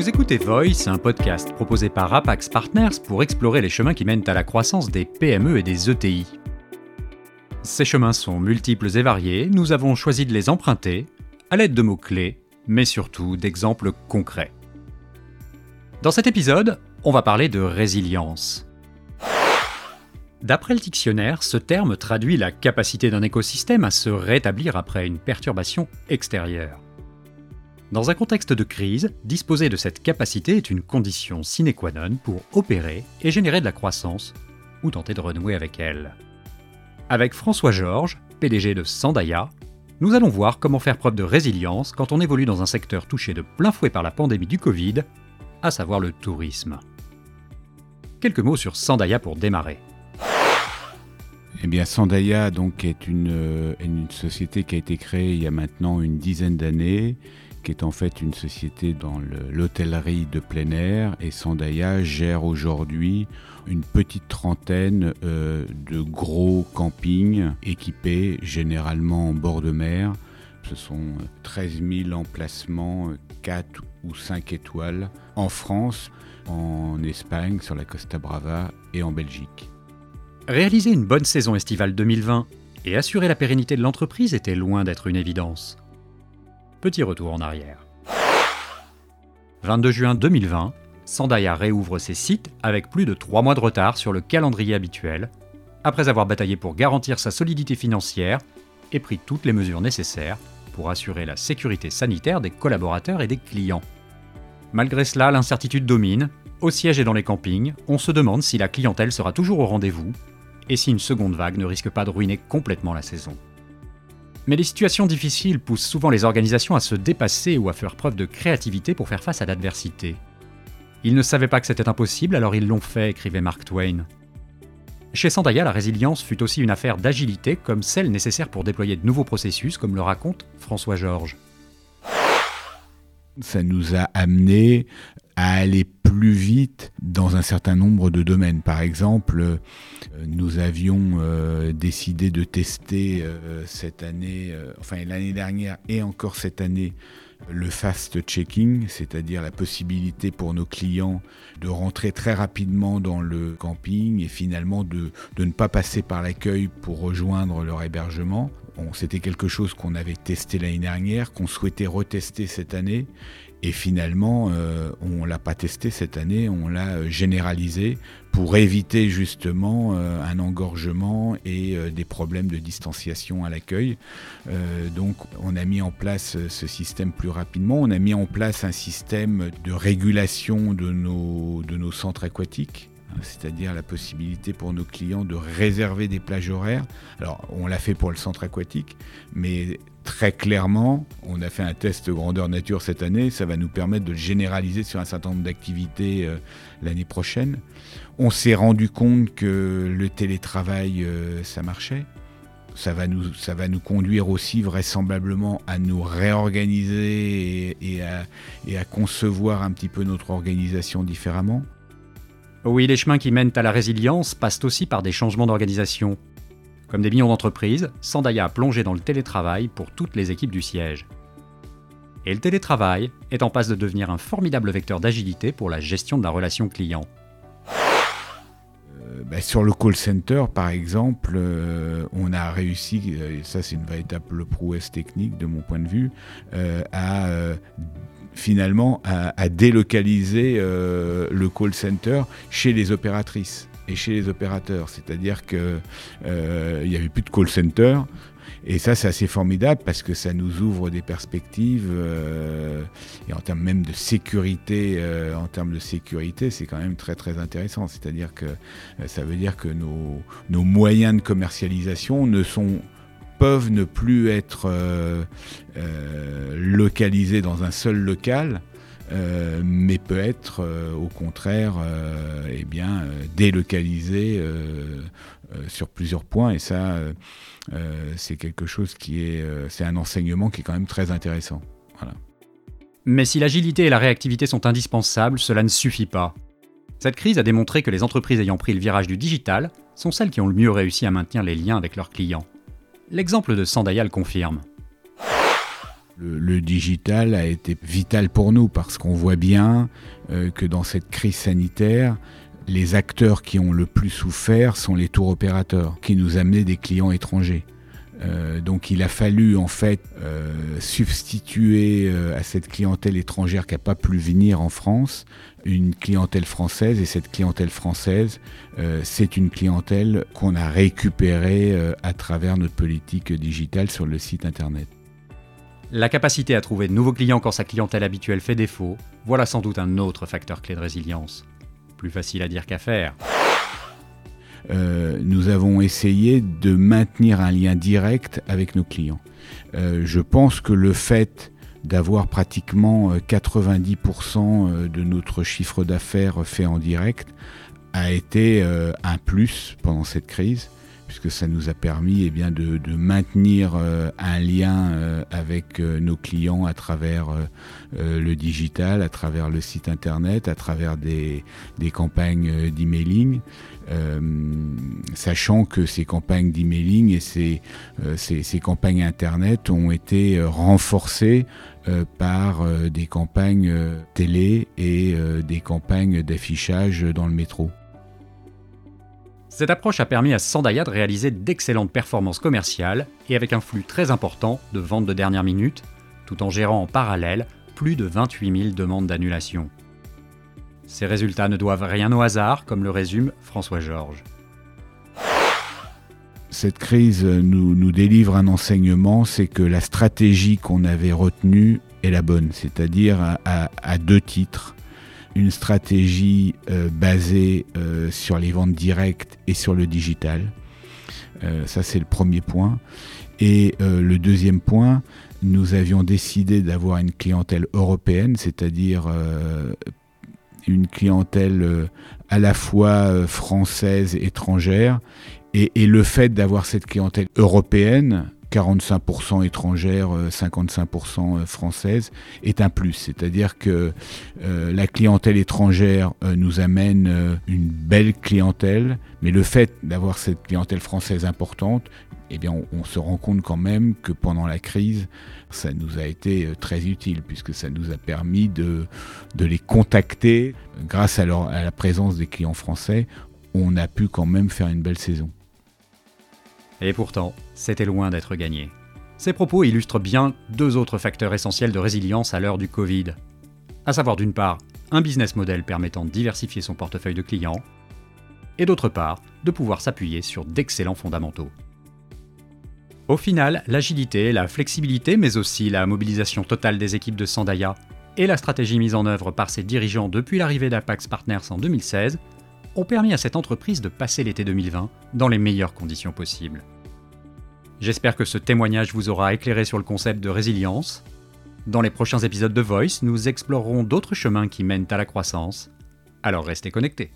Vous écoutez Voice, un podcast proposé par Apax Partners pour explorer les chemins qui mènent à la croissance des PME et des ETI. Ces chemins sont multiples et variés, nous avons choisi de les emprunter à l'aide de mots-clés, mais surtout d'exemples concrets. Dans cet épisode, on va parler de résilience. D'après le dictionnaire, ce terme traduit la capacité d'un écosystème à se rétablir après une perturbation extérieure. Dans un contexte de crise, disposer de cette capacité est une condition sine qua non pour opérer et générer de la croissance, ou tenter de renouer avec elle. Avec François Georges, PDG de Sandaya, nous allons voir comment faire preuve de résilience quand on évolue dans un secteur touché de plein fouet par la pandémie du Covid, à savoir le tourisme. Quelques mots sur Sandaya pour démarrer. Eh bien, Sandaya donc, est une, euh, une société qui a été créée il y a maintenant une dizaine d'années, qui est en fait une société dans l'hôtellerie de plein air. Et Sandaya gère aujourd'hui une petite trentaine euh, de gros campings équipés généralement en bord de mer. Ce sont 13 000 emplacements, 4 ou 5 étoiles, en France, en Espagne, sur la Costa Brava et en Belgique. Réaliser une bonne saison estivale 2020 et assurer la pérennité de l'entreprise était loin d'être une évidence. Petit retour en arrière. 22 juin 2020, Sandaya réouvre ses sites avec plus de 3 mois de retard sur le calendrier habituel, après avoir bataillé pour garantir sa solidité financière et pris toutes les mesures nécessaires pour assurer la sécurité sanitaire des collaborateurs et des clients. Malgré cela, l'incertitude domine. Au siège et dans les campings, on se demande si la clientèle sera toujours au rendez-vous et si une seconde vague ne risque pas de ruiner complètement la saison. Mais les situations difficiles poussent souvent les organisations à se dépasser ou à faire preuve de créativité pour faire face à l'adversité. Ils ne savaient pas que c'était impossible, alors ils l'ont fait, écrivait Mark Twain. Chez Sandaya, la résilience fut aussi une affaire d'agilité comme celle nécessaire pour déployer de nouveaux processus, comme le raconte François Georges. Ça nous a amené à aller plus vite dans un certain nombre de domaines. Par exemple, euh, nous avions euh, décidé de tester euh, cette année, enfin l'année dernière et encore cette année, le fast checking, c'est-à-dire la possibilité pour nos clients de rentrer très rapidement dans le camping et finalement de, de ne pas passer par l'accueil pour rejoindre leur hébergement. C'était quelque chose qu'on avait testé l'année dernière, qu'on souhaitait retester cette année et finalement, euh, on l'a pas testé cette année, on l'a euh, généralisé pour éviter justement euh, un engorgement et des problèmes de distanciation à l'accueil. donc on a mis en place ce système plus rapidement. On a mis en place un système de régulation de nos, de nos centres aquatiques c'est-à-dire la possibilité pour nos clients de réserver des plages horaires. Alors, on l'a fait pour le centre aquatique, mais très clairement, on a fait un test grandeur nature cette année, ça va nous permettre de le généraliser sur un certain nombre d'activités euh, l'année prochaine. On s'est rendu compte que le télétravail, euh, ça marchait. Ça va, nous, ça va nous conduire aussi vraisemblablement à nous réorganiser et, à, et à concevoir un petit peu notre organisation différemment. Oui, les chemins qui mènent à la résilience passent aussi par des changements d'organisation. Comme des millions d'entreprises, Sandaya a plongé dans le télétravail pour toutes les équipes du siège. Et le télétravail est en passe de devenir un formidable vecteur d'agilité pour la gestion de la relation client. Euh, bah, sur le call center, par exemple, euh, on a réussi, et ça c'est une véritable prouesse technique de mon point de vue, euh, à finalement à, délocaliser euh, le call center chez les opératrices et chez les opérateurs. C'est-à-dire qu'il euh, n'y avait plus de call center. Et ça, c'est assez formidable parce que ça nous ouvre des perspectives euh, et en termes même de sécurité, en termes de sécurité, c'est quand même très très intéressant. C'est-à-dire que ça veut dire que nos, nos moyens de commercialisation ne sont peuvent ne plus être euh, euh, localisés dans un seul local, euh, mais peut être au contraire eh bien, délocalisé sur plusieurs points. Et ça, c'est quelque chose qui est, c'est un enseignement qui est quand même très intéressant. Mais si l'agilité et la réactivité sont indispensables, cela ne suffit pas. Cette crise a démontré que les entreprises ayant pris le virage du digital sont celles qui ont le mieux réussi à maintenir les liens avec leurs clients. L'exemple de Sandaya le confirme. Le, digital a été vital pour nous parce qu'on voit bien euh, que dans cette crise sanitaire, les acteurs qui ont le plus souffert sont les tours opérateurs, qui nous amenaient des clients étrangers. Euh, donc il a fallu en fait euh, substituer à cette clientèle étrangère qui n'a pas pu venir en France une clientèle française et cette clientèle française, c'est une clientèle qu'on a récupérée à travers notre politique digitale sur le site internet. La capacité à trouver de nouveaux clients quand sa clientèle habituelle fait défaut, voilà sans doute un autre facteur clé de résilience. Plus facile à dire qu'à faire. Euh, nous avons essayé de maintenir un lien direct avec nos clients. Euh, je pense que le fait d'avoir pratiquement 90% euh, de notre chiffre d'affaires fait en direct a été un plus pendant cette crise puisque ça nous a permis eh bien, de, maintenir euh, un lien euh, avec euh, nos clients à travers le digital, à travers le site internet, à travers des, campagnes d'emailing. sachant que ces campagnes d'emailing et ces, ces, campagnes internet ont été renforcées par des campagnes télé et des campagnes d'affichage dans le métro. Cette approche a permis à Sandaya de réaliser d'excellentes performances commerciales et avec un flux très important de ventes de dernière minute, tout en gérant en parallèle plus de 28 000 demandes d'annulation. Ces résultats ne doivent rien au hasard, comme le résume François Georges. Cette crise nous, nous délivre un enseignement, c'est que la stratégie qu'on avait retenue est la bonne, c'est-à-dire à deux titres une stratégie euh, basée euh, sur les ventes directes et sur le digital. Euh, ça, c'est le premier point. Et le deuxième point, nous avions décidé d'avoir une clientèle européenne, c'est-à-dire une clientèle à la fois française, étrangère. Et, et le fait d'avoir cette clientèle européenne, 45% étrangères, 55% euh, françaises, est un plus. C'est-à-dire que euh, la clientèle étrangère euh, nous amène une belle clientèle, mais le fait d'avoir cette clientèle française importante, eh bien, on, se rend compte quand même que pendant la crise, ça nous a été très utile, puisque ça nous a permis de, de les contacter. Grâce à, à la présence des clients français, on a pu quand même faire une belle saison. Et pourtant, c'était loin d'être gagné. Ces propos illustrent bien deux autres facteurs essentiels de résilience à l'heure du Covid. À savoir d'une part, un business model permettant de diversifier son portefeuille de clients, et d'autre part, de pouvoir s'appuyer sur d'excellents fondamentaux. Au final, l'agilité, la flexibilité, mais aussi la mobilisation totale des équipes de Sandaya et la stratégie mise en œuvre par ses dirigeants depuis l'arrivée d'Apax Partners en 2016 ont permis à cette entreprise de passer l'été 2020 dans les meilleures conditions possibles. J'espère que ce témoignage vous aura éclairé sur le concept de résilience. Dans les prochains épisodes de Voice, nous explorerons d'autres chemins qui mènent à la croissance. Alors restez connectés.